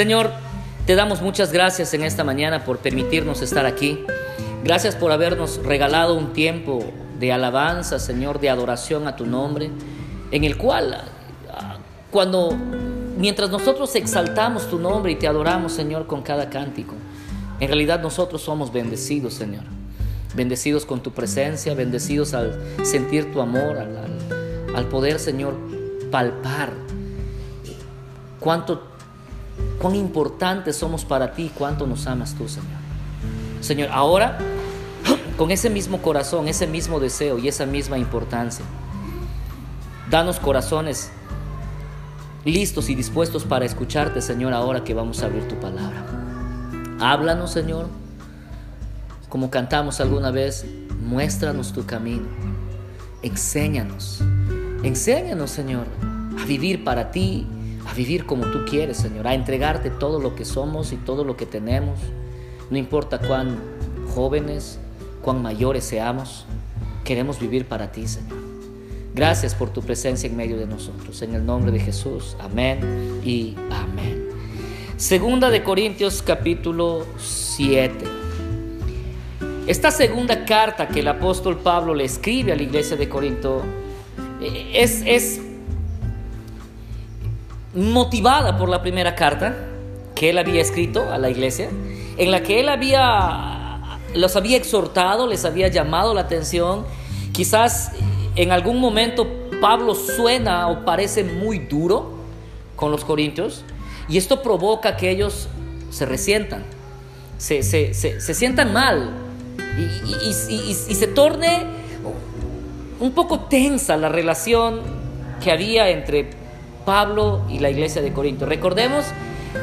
Señor, te damos muchas gracias en esta mañana por permitirnos estar aquí. Gracias por habernos regalado un tiempo de alabanza, Señor, de adoración a tu nombre, en el cual ah, cuando mientras nosotros exaltamos tu nombre y te adoramos, Señor, con cada cántico, en realidad nosotros somos bendecidos, Señor. Bendecidos con tu presencia, bendecidos al sentir tu amor, al, poder, Señor, palpar cuánto, cuán importantes somos para ti, cuánto nos amas tú, Señor. Señor, ahora, con ese mismo corazón, ese mismo deseo y esa misma importancia, danos corazones listos y dispuestos para escucharte, Señor, ahora que vamos a abrir tu palabra. Háblanos, Señor, como cantamos alguna vez, muéstranos tu camino, enséñanos, enséñanos, Señor, a vivir para ti, a vivir como tú quieres, Señor, a entregarte todo lo que somos y todo lo que tenemos, no importa cuán jóvenes, cuán mayores seamos, queremos vivir para ti, Señor. Gracias por tu presencia en medio de nosotros. En el nombre de Jesús. Amén y amén. Segunda de Corintios capítulo 7. Esta segunda carta que el apóstol Pablo le escribe a la iglesia de Corinto eh, es, es motivada por la primera carta que él había escrito a la iglesia, en la que él había los había exhortado, les había llamado la atención, quizás en algún momento Pablo suena o parece muy duro con los corintios y esto provoca que ellos se resientan, se, sientan mal y, se torne un poco tensa la relación que había entre Pablo y la iglesia de Corinto. Recordemos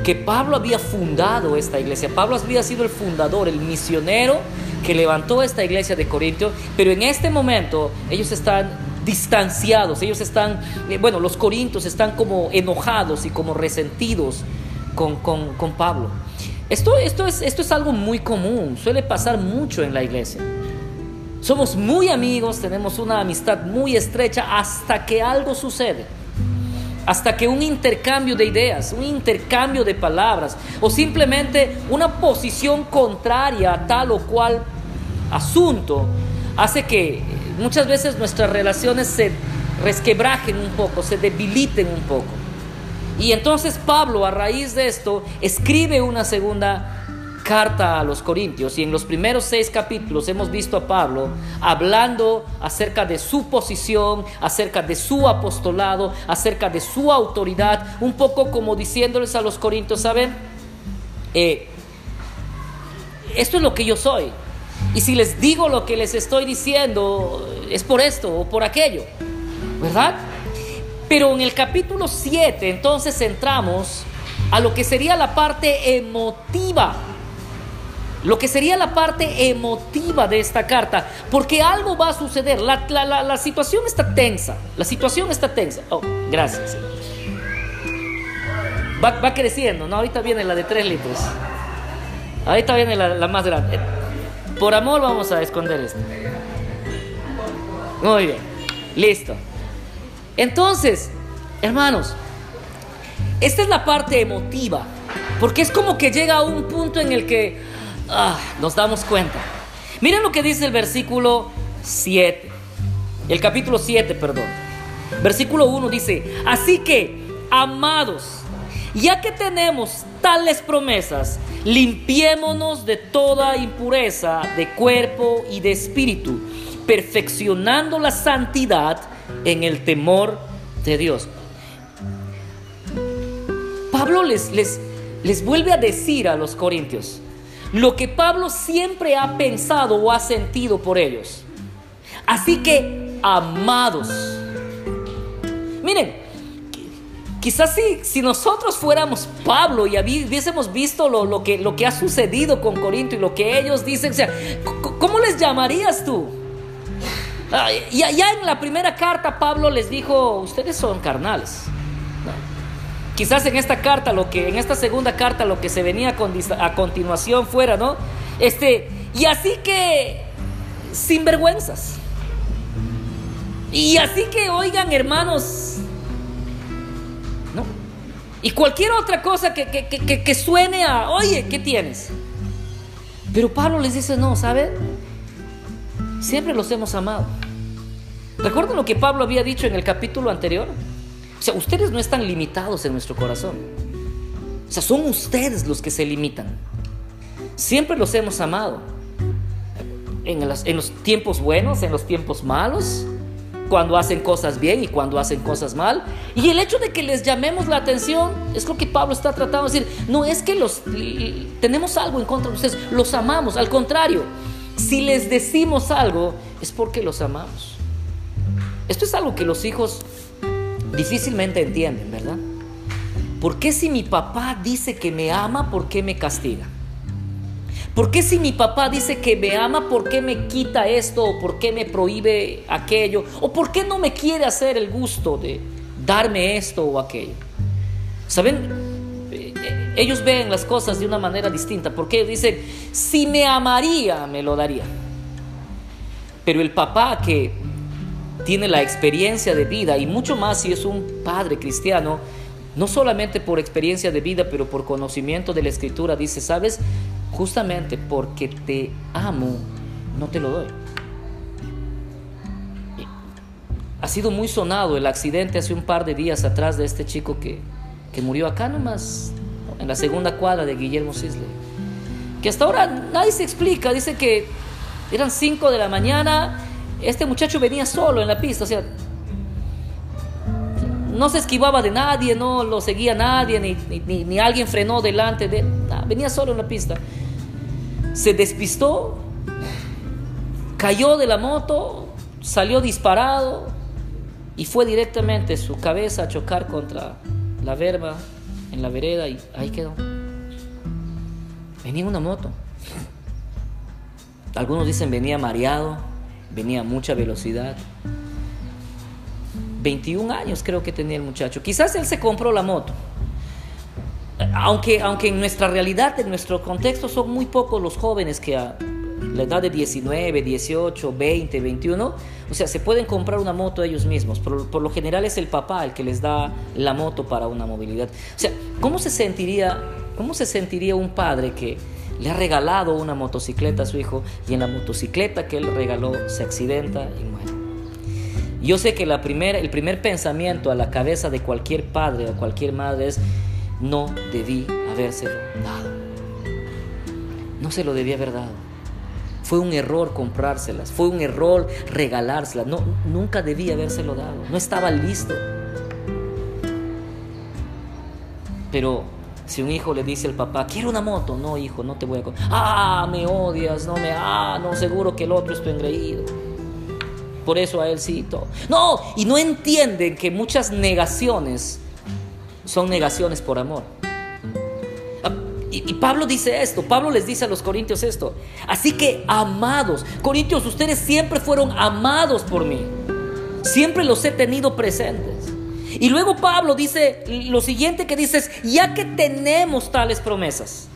que Pablo había fundado esta iglesia, Pablo había sido el fundador, el misionero que levantó esta iglesia de Corinto, pero en este momento ellos están distanciados, ellos están, eh, bueno, los corintios están como enojados y como resentidos con, con, Pablo. Esto, esto, es, esto es algo muy común, suele pasar mucho en la iglesia. Somos muy amigos, tenemos una amistad muy estrecha hasta que algo sucede hasta que un intercambio de ideas, un intercambio de palabras o simplemente una posición contraria a tal o cual asunto hace que muchas veces nuestras relaciones se resquebrajen un poco, se debiliten un poco. Y entonces Pablo a raíz de esto escribe una segunda carta a los Corintios y en los primeros seis capítulos hemos visto a Pablo hablando acerca de su posición, acerca de su apostolado, acerca de su autoridad, un poco como diciéndoles a los Corintios, ¿saben? Eh, esto es lo que yo soy. Y si les digo lo que les estoy diciendo, es por esto o por aquello, ¿verdad? Pero en el capítulo 7 entonces entramos a lo que sería la parte emotiva lo que sería la parte emotiva de esta carta, porque algo va a suceder, la, situación está tensa, la situación está tensa. Oh, gracias. Va, creciendo, ¿no? Ahorita viene la de 3 litros. Ahorita viene la, más grande. Por amor vamos a esconder esto. Muy bien, listo. Entonces, hermanos, esta es la parte emotiva, porque es como que llega a un punto en el que ah, nos damos cuenta. Miren lo que dice el versículo 7. El capítulo 7, perdón. Versículo 1 dice, así que, amados, ya que tenemos tales promesas, limpiémonos de toda impureza de cuerpo y de espíritu, perfeccionando la santidad en el temor de Dios. Pablo les, les, les vuelve a decir a los corintios, lo que Pablo siempre ha pensado o ha sentido por ellos. Así que, amados, miren, quizás si, si nosotros fuéramos Pablo y hubiésemos visto lo, que, lo que ha sucedido con Corinto y lo que ellos dicen, ¿cómo les llamarías tú? Y allá en la primera carta Pablo les dijo, ustedes son carnales. Quizás en esta carta, lo que, en esta segunda carta, lo que se venía a continuación fuera, ¿no? Este, y así que, sin vergüenzas. Y así que, oigan, hermanos, ¿no? Y cualquier otra cosa que, que, suene a, oye, ¿qué tienes? Pero Pablo les dice, no, ¿sabe? Siempre los hemos amado. ¿Recuerdan lo que Pablo había dicho en el capítulo anterior? O sea, ustedes no están limitados en nuestro corazón. O sea, son ustedes los que se limitan. Siempre los hemos amado. En los, tiempos buenos, en los tiempos malos, cuando hacen cosas bien y cuando hacen cosas mal. Y el hecho de que les llamemos la atención es lo que Pablo está tratando de decir. No es que los tenemos algo en contra de ustedes, los amamos. Al contrario, si les decimos algo es porque los amamos. Esto es algo que los hijos difícilmente entienden, ¿verdad? ¿Por qué si mi papá dice que me ama, por qué me castiga? ¿Por qué si mi papá dice que me ama, por qué me quita esto o por qué me prohíbe aquello? ¿O por qué no me quiere hacer el gusto de darme esto o aquello? ¿Saben? Eh, ellos ven las cosas de una manera distinta porque dicen, si me amaría, me lo daría. Pero el papá que tiene la experiencia de vida y mucho más si es un padre cristiano, no solamente por experiencia de vida, pero por conocimiento de la escritura, dice, sabes, justamente porque te amo, no te lo doy. Ha sido muy sonado el accidente hace un par de días atrás de este chico que, que murió acá nomás, en la segunda cuadra de Guillermo Sisley. Que hasta ahora nadie se explica, dice que eran 5 de la mañana, este muchacho venía solo en la pista, o sea, no se esquivaba de nadie, no lo seguía nadie, ni, ni, alguien frenó delante de él. venía solo en la pista. Se despistó, cayó de la moto, salió disparado y fue directamente su cabeza a chocar contra la verba en la vereda y ahí quedó. Venía en una moto. Algunos dicen venía mareado, venía a mucha velocidad. 21 años creo que tenía el muchacho. Quizás él se compró la moto. Aunque, aunque en nuestra realidad, en nuestro contexto, son muy pocos los jóvenes que a la edad de 19, 18, 20, 21, o sea, se pueden comprar una moto ellos mismos. Por, por lo general es el papá el que les da la moto para una movilidad. O sea, ¿cómo se sentiría, cómo se sentiría un padre que le ha regalado una motocicleta a su hijo y en la motocicleta que él regaló se accidenta y muere? Yo sé que el primer pensamiento a la cabeza de cualquier padre o cualquier madre es, no debí habérselo dado. No se lo debía haber dado. Fue un error comprárselas, fue un error regalárselas. No, nunca debí habérselo dado. No estaba listo. Pero si un hijo le dice al papá, quiero una moto, no hijo, no te voy a... Ah, me odias, no me... Ah, no, seguro que el otro es tu engreído por eso a él sí No, y no entienden que muchas negaciones son negaciones por amor. Ah, y, Pablo dice esto, Pablo les dice a los corintios esto. Así que amados, corintios, ustedes siempre fueron amados por mí. Siempre los he tenido presentes. Y luego Pablo dice lo siguiente que dice es, ya que tenemos tales promesas.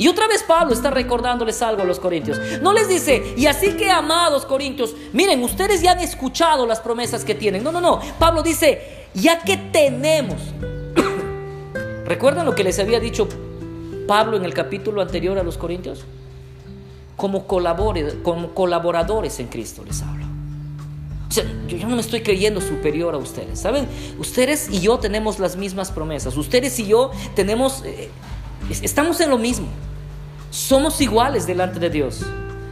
Y otra vez Pablo está recordándoles algo a los corintios. No les dice, y así que amados corintios, miren, ustedes ya han escuchado las promesas que tienen. No, no, no. Pablo dice, ya que tenemos. ¿Recuerdan lo que les había dicho Pablo en el capítulo anterior a los corintios? Como, como colaboradores en Cristo les hablo. Yo, no me estoy creyendo superior a ustedes. ¿Saben? Ustedes y yo tenemos las mismas promesas. Ustedes y yo tenemos... Eh, estamos en lo mismo. Somos iguales delante de Dios.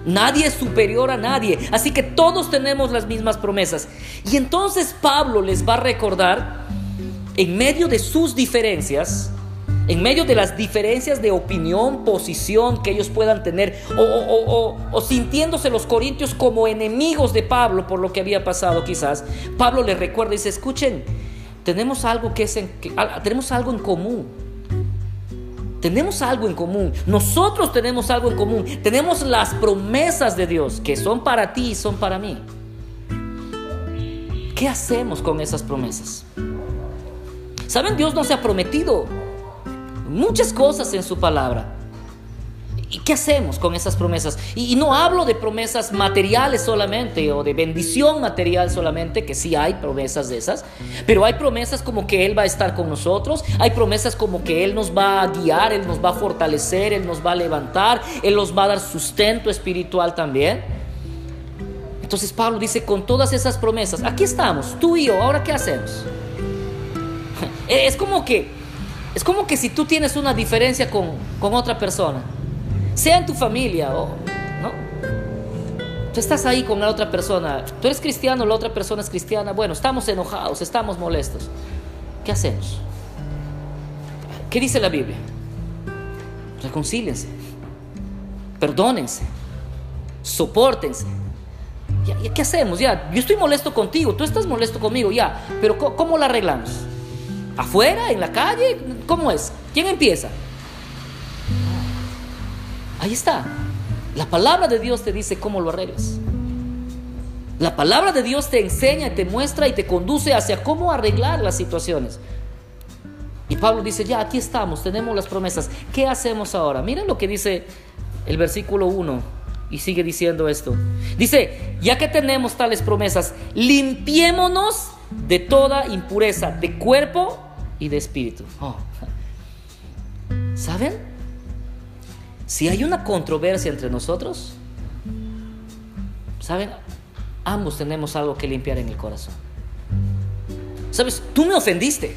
Nadie es superior a nadie. Así que todos tenemos las mismas promesas. Y entonces Pablo les va a recordar, en medio de sus diferencias, en medio de las diferencias de opinión, posición que ellos puedan tener, o, sintiéndose los corintios como enemigos de Pablo por lo que había pasado quizás, Pablo les recuerda y dice, escuchen, tenemos algo que es en, tenemos algo en común. Tenemos algo en común. Nosotros tenemos algo en común. Tenemos las promesas de Dios que son para ti y son para mí. ¿Qué hacemos con esas promesas? Saben, Dios nos ha prometido muchas cosas en su palabra. ¿Y qué hacemos con esas promesas? Y, no hablo de promesas materiales solamente o de bendición material solamente, que sí hay promesas de esas, pero hay promesas como que Él va a estar con nosotros, hay promesas como que Él nos va a guiar, Él nos va a fortalecer, Él nos va a levantar, Él nos va a dar sustento espiritual también. Entonces Pablo dice, con todas esas promesas, aquí estamos, tú y yo, ahora ¿qué hacemos? Es como que, es como que si tú tienes una diferencia con, con otra persona, sea en tu familia o no. Tú estás ahí con la otra persona, tú eres cristiano, la otra persona es cristiana, bueno, estamos enojados, estamos molestos. ¿Qué hacemos? ¿Qué dice la Biblia? Reconcílense, perdónense, soportense. ¿Ya, ¿Qué hacemos? Ya, yo estoy molesto contigo, tú estás molesto conmigo, ya, pero ¿cómo la arreglamos? ¿Afuera? ¿En la calle? ¿Cómo es? ¿Quién empieza? Ahí está. La palabra de Dios te dice cómo lo arreglas. La palabra de Dios te enseña, te muestra y te conduce hacia cómo arreglar las situaciones. Y Pablo dice, ya, aquí estamos, tenemos las promesas. ¿Qué hacemos ahora? Miren lo que dice el versículo 1 y sigue diciendo esto. Dice, ya que tenemos tales promesas, limpiémonos de toda impureza, de cuerpo y de espíritu. Oh. ¿Saben? Si hay una controversia entre nosotros, ¿saben? Ambos tenemos algo que limpiar en el corazón. ¿Sabes? Tú me ofendiste.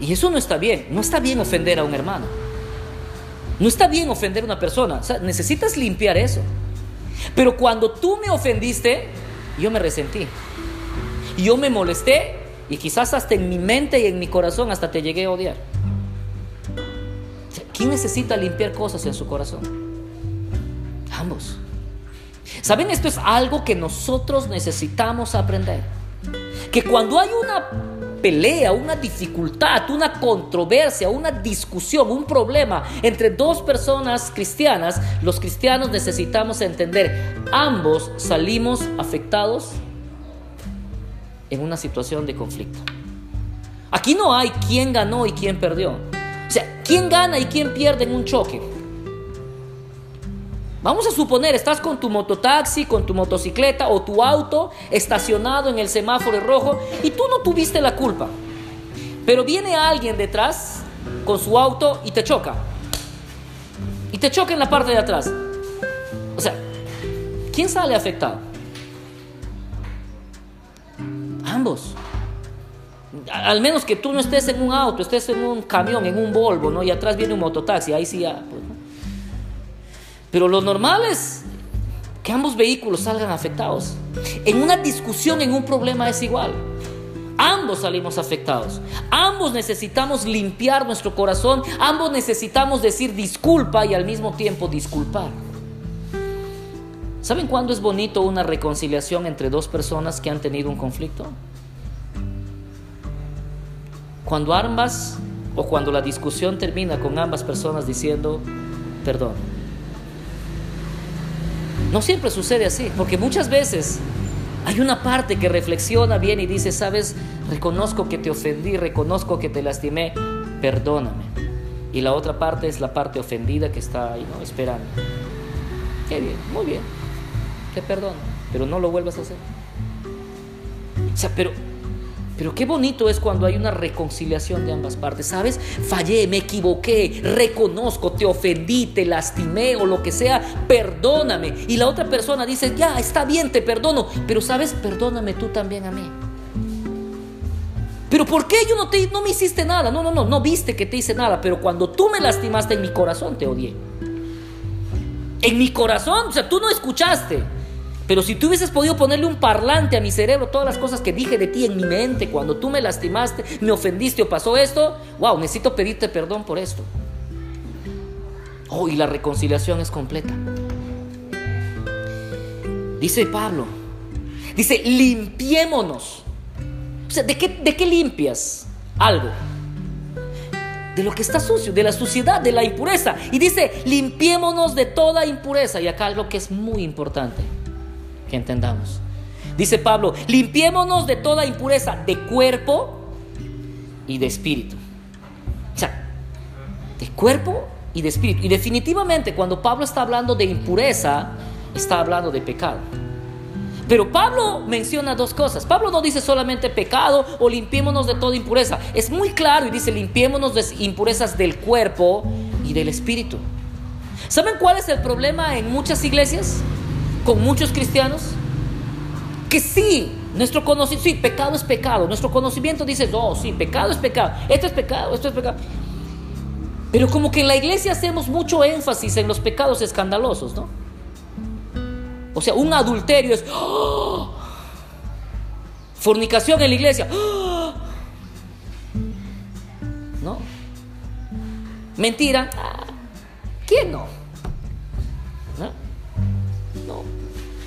Y eso no está bien. No está bien ofender a un hermano. No está bien ofender a una persona. necesitas limpiar eso. Pero cuando tú me ofendiste, yo me resentí. Yo me molesté y quizás hasta en mi mente y en mi corazón hasta te llegué a odiar. ¿Quién necesita limpiar cosas en su corazón? Ambos. ¿Saben? Esto es algo que nosotros necesitamos aprender. Que cuando hay una pelea, una dificultad, una controversia, una discusión, un problema entre dos personas cristianas, los cristianos necesitamos entender, ambos salimos afectados en una situación de conflicto. Aquí no hay quién ganó y quién perdió. ¿Quién gana y quién pierde en un choque? Vamos a suponer, estás con tu mototaxi, con tu motocicleta o tu auto estacionado en el semáforo rojo y tú no tuviste la culpa. Pero viene alguien detrás con su auto y te choca. Y te choca en la parte de atrás. O sea, ¿quién sale afectado? Ambos al menos que tú no estés en un auto, estés en un camión, en un Volvo, ¿no? Y atrás viene un mototaxi, ahí sí ya. Pues, Pero lo normal es que ambos vehículos salgan afectados. En una discusión, en un problema es igual. Ambos salimos afectados. Ambos necesitamos limpiar nuestro corazón. Ambos necesitamos decir disculpa y al mismo tiempo disculpar. ¿Saben cuándo es bonito una reconciliación entre dos personas que han tenido un conflicto? Cuando ambas o cuando la discusión termina con ambas personas diciendo perdón. No siempre sucede así, porque muchas veces hay una parte que reflexiona bien y dice, sabes, reconozco que te ofendí, reconozco que te lastimé, perdóname. Y la otra parte es la parte ofendida que está ahí. Esperando. Qué bien, muy bien, te perdono, pero no lo vuelvas a hacer. O sea, pero pero qué bonito es cuando hay una reconciliación de ambas partes, ¿sabes? Fallé, me equivoqué, reconozco, te ofendí, te lastimé o lo que sea, perdóname. Y la otra persona dice, ya, está bien, te perdono, pero ¿sabes? Perdóname tú también a mí. Pero ¿por qué yo no, te, no me hiciste nada? No, no, no, no viste que te hice nada, pero cuando tú me lastimaste en mi corazón te odié. En mi corazón, o sea, tú no escuchaste. Pero si tú hubieses podido ponerle un parlante a mi cerebro, todas las cosas que dije de ti en mi mente, cuando tú me lastimaste, me ofendiste o pasó esto, wow, necesito pedirte perdón por esto. Oh, y la reconciliación es completa. Dice Pablo, dice, limpiémonos. O sea, ¿de qué, de qué limpias algo? de lo que está sucio, de la suciedad, de la impureza. Y dice, limpiémonos de toda impureza. Y acá algo que es muy importante que entendamos. Dice Pablo, limpiémonos de toda impureza de cuerpo y de espíritu. O sea, de cuerpo y de espíritu. Y definitivamente cuando Pablo está hablando de impureza, está hablando de pecado. Pero Pablo menciona dos cosas. Pablo no dice solamente pecado o limpiémonos de toda impureza. Es muy claro y dice limpiémonos de impurezas del cuerpo y del espíritu. ¿Saben cuál es el problema en muchas iglesias? Con muchos cristianos. Que sí, nuestro conocimiento, sí, pecado es pecado. Nuestro conocimiento dice, no, sí, pecado es pecado. Esto es pecado, esto es pecado. Pero como que en la iglesia hacemos mucho énfasis en los pecados escandalosos, ¿no? O sea, un adulterio es... ¡oh! Fornicación en la iglesia. ¡oh! ¿No? Mentira. ¿Quién no? ¿No?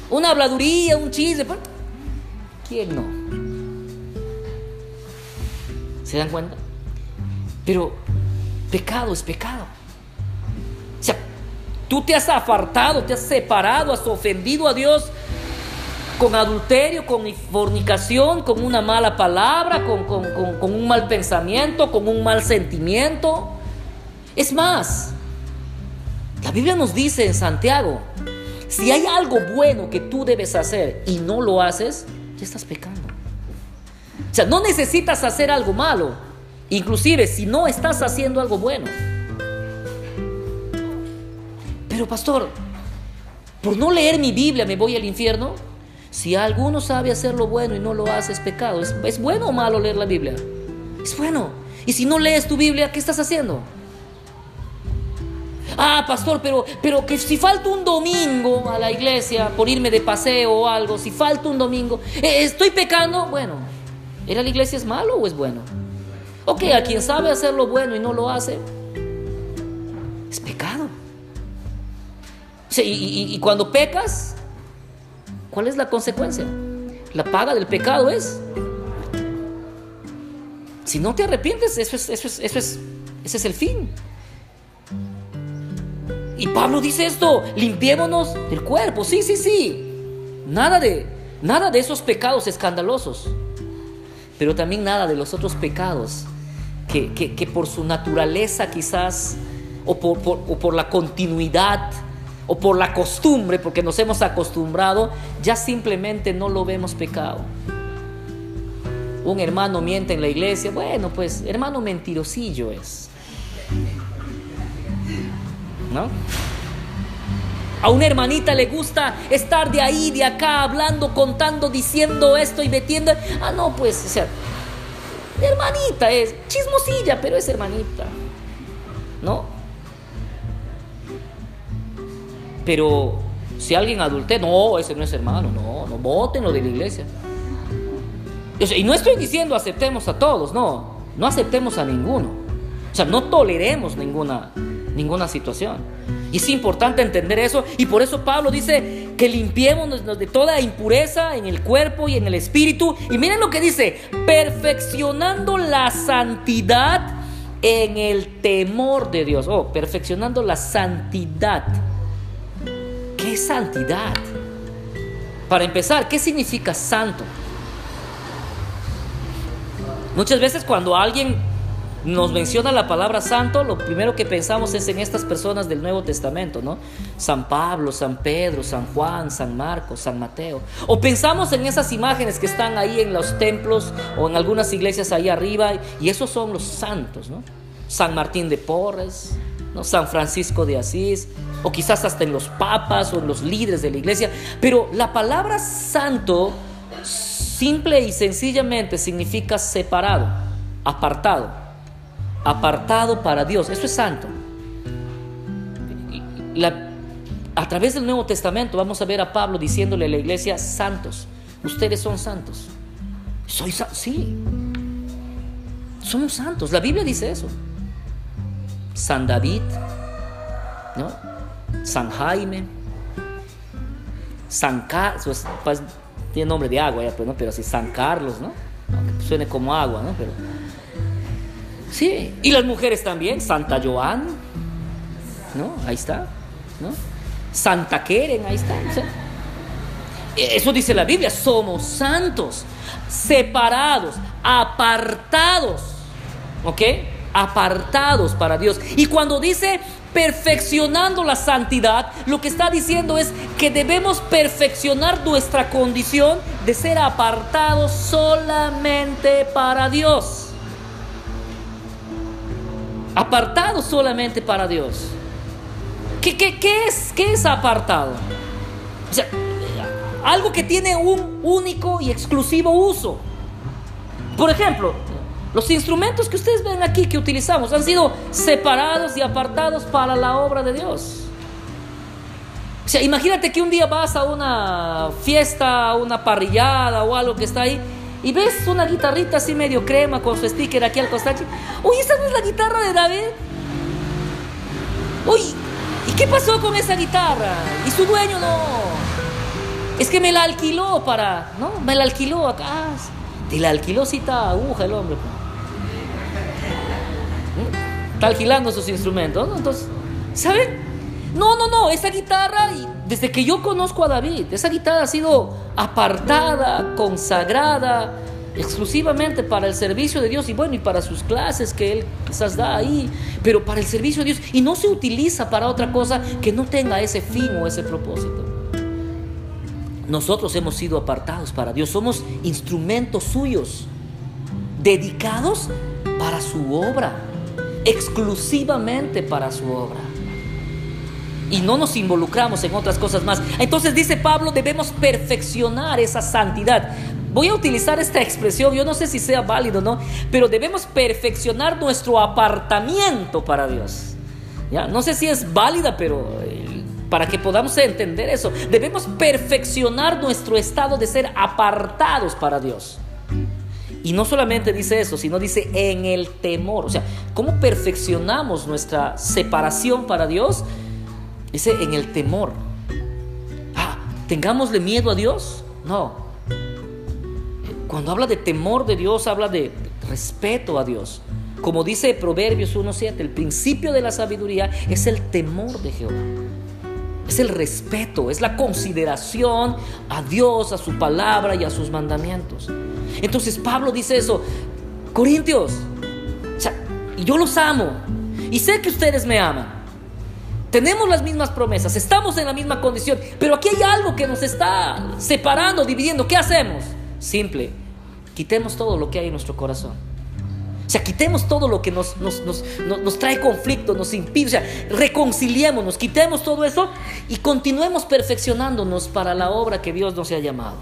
Una habladuría, un chiste. ¿Quién no? ¿Se dan cuenta? Pero pecado es pecado. O sea, tú te has apartado, te has separado, has ofendido a Dios con adulterio, con fornicación, con una mala palabra, con, con, un mal pensamiento, con un mal sentimiento. Es más, la Biblia nos dice en Santiago, si hay algo bueno que tú debes hacer y no lo haces, ya estás pecando. O sea, no necesitas hacer algo malo, inclusive si no estás haciendo algo bueno. Pero pastor, por no leer mi Biblia me voy al infierno. Si alguno sabe hacer lo bueno y no lo hace, es pecado. ¿Es, ¿Es, bueno o malo leer la Biblia? Es bueno. Y si no lees tu Biblia, ¿qué estás haciendo? Ah, pastor, pero, pero que si falta un domingo a la iglesia por irme de paseo o algo, si falta un domingo, eh, ¿estoy pecando? Bueno, ¿era la iglesia es malo o es bueno? Ok, a quien sabe hacer lo bueno y no lo hace, es pecado. y cuando pecas, ¿cuál es la consecuencia? La paga del pecado es si no te arrepientes, eso es, eso es, eso es el fin. Y Pablo dice esto, limpiémonos del cuerpo. Sí, sí, sí. Nada de, nada de esos pecados escandalosos. Pero también nada de los otros pecados que, que, por su naturaleza quizás, o por, o por la continuidad, o por la costumbre, porque nos hemos acostumbrado, ya simplemente no lo vemos pecado. Un hermano miente en la iglesia, bueno, pues hermano mentirosillo es. ¿No? A una hermanita le gusta estar de ahí, de acá, hablando, contando, diciendo esto y metiendo. Ah, no, pues, o sea, hermanita es chismosilla, pero es hermanita, ¿no? Pero si alguien adulte, no, ese no es hermano, no, no, votenlo de la iglesia. y no estoy diciendo aceptemos a todos, no, no aceptemos a ninguno. O sea, no toleremos ninguna, ninguna situación. Y es importante entender eso y por eso Pablo dice que limpiemos de toda impureza en el cuerpo y en el espíritu. Y miren lo que dice, perfeccionando la santidad en el temor de Dios. Oh, perfeccionando la santidad. ¿Qué santidad? Para empezar, ¿qué significa santo? Muchas veces cuando alguien nos menciona la palabra santo, lo primero que pensamos es en estas personas del Nuevo Testamento, ¿no? San Pablo, San Pedro, San Juan, San Marcos, San Mateo. O pensamos en esas imágenes que están ahí en los templos o en algunas iglesias ahí arriba, y esos son los santos, ¿no? San Martín de Porres, ¿no? San Francisco de Asís, o quizás hasta en los papas o en los líderes de la iglesia. Pero la palabra santo, simple y sencillamente, significa separado, apartado apartado para Dios. Eso es santo. a través del Nuevo Testamento vamos a ver a Pablo diciéndole a la iglesia, santos, ustedes son santos. Soy sí. Somos santos. La Biblia dice eso. San David, ¿no? San Jaime, San Carlos, pues, tiene nombre de agua ya, pues, ¿no? pero así San Carlos, ¿no? suene como agua, ¿no? Pero Sí, y las mujeres también, Santa Joan, ¿no? Ahí está, ¿no? Santa Keren, ahí está. Eso dice la Biblia, somos santos, separados, apartados, ¿ok? Apartados para Dios. Y cuando dice perfeccionando la santidad, lo que está diciendo es que debemos perfeccionar nuestra condición de ser apartados solamente para Dios. Apartados solamente para Dios. ¿Qué, es, ¿Qué es apartado? O sea, algo que tiene un único y exclusivo uso. Por ejemplo, los instrumentos que ustedes ven aquí que utilizamos han sido separados y apartados para la obra de Dios. O sea, imagínate que un día vas a una fiesta, una parrillada o algo que está ahí y ves una guitarrita así medio crema con su sticker aquí al costado. Uy, esa no es la guitarra de David. Uy, ¿y qué pasó con esa guitarra? Y su dueño no. Es que me la alquiló para, ¿no? Me la alquiló acá. Te la alquiló cita aguja el hombre. Pues. Está alquilando sus instrumentos. Entonces, ¿saben? No, no, no, esa guitarra, desde que yo conozco a David, esa guitarra ha sido apartada, consagrada, exclusivamente para el servicio de Dios y bueno, y para sus clases que él quizás da ahí, pero para el servicio de Dios y no se utiliza para otra cosa que no tenga ese fin o ese propósito. Nosotros hemos sido apartados para Dios, somos instrumentos suyos, dedicados para su obra, exclusivamente para su obra. Y no nos involucramos en otras cosas más. Entonces dice Pablo, debemos perfeccionar esa santidad. Voy a utilizar esta expresión, yo no sé si sea válido o no, pero debemos perfeccionar nuestro apartamiento para Dios. ¿Ya? No sé si es válida, pero eh, para que podamos entender eso. Debemos perfeccionar nuestro estado de ser apartados para Dios. Y no solamente dice eso, sino dice en el temor. O sea, ¿cómo perfeccionamos nuestra separación para Dios? Dice en el temor. Ah, tengámosle miedo a Dios. No. Cuando habla de temor de Dios, habla de respeto a Dios. Como dice Proverbios 1.7, el principio de la sabiduría es el temor de Jehová. Es el respeto, es la consideración a Dios, a su palabra y a sus mandamientos. Entonces Pablo dice eso, Corintios, yo los amo y sé que ustedes me aman. Tenemos las mismas promesas, estamos en la misma condición, pero aquí hay algo que nos está separando, dividiendo. ¿Qué hacemos? Simple, quitemos todo lo que hay en nuestro corazón. O sea, quitemos todo lo que nos, nos, trae conflicto, nos impide. O sea, reconciliémonos, quitemos todo eso y continuemos perfeccionándonos para la obra que Dios nos ha llamado.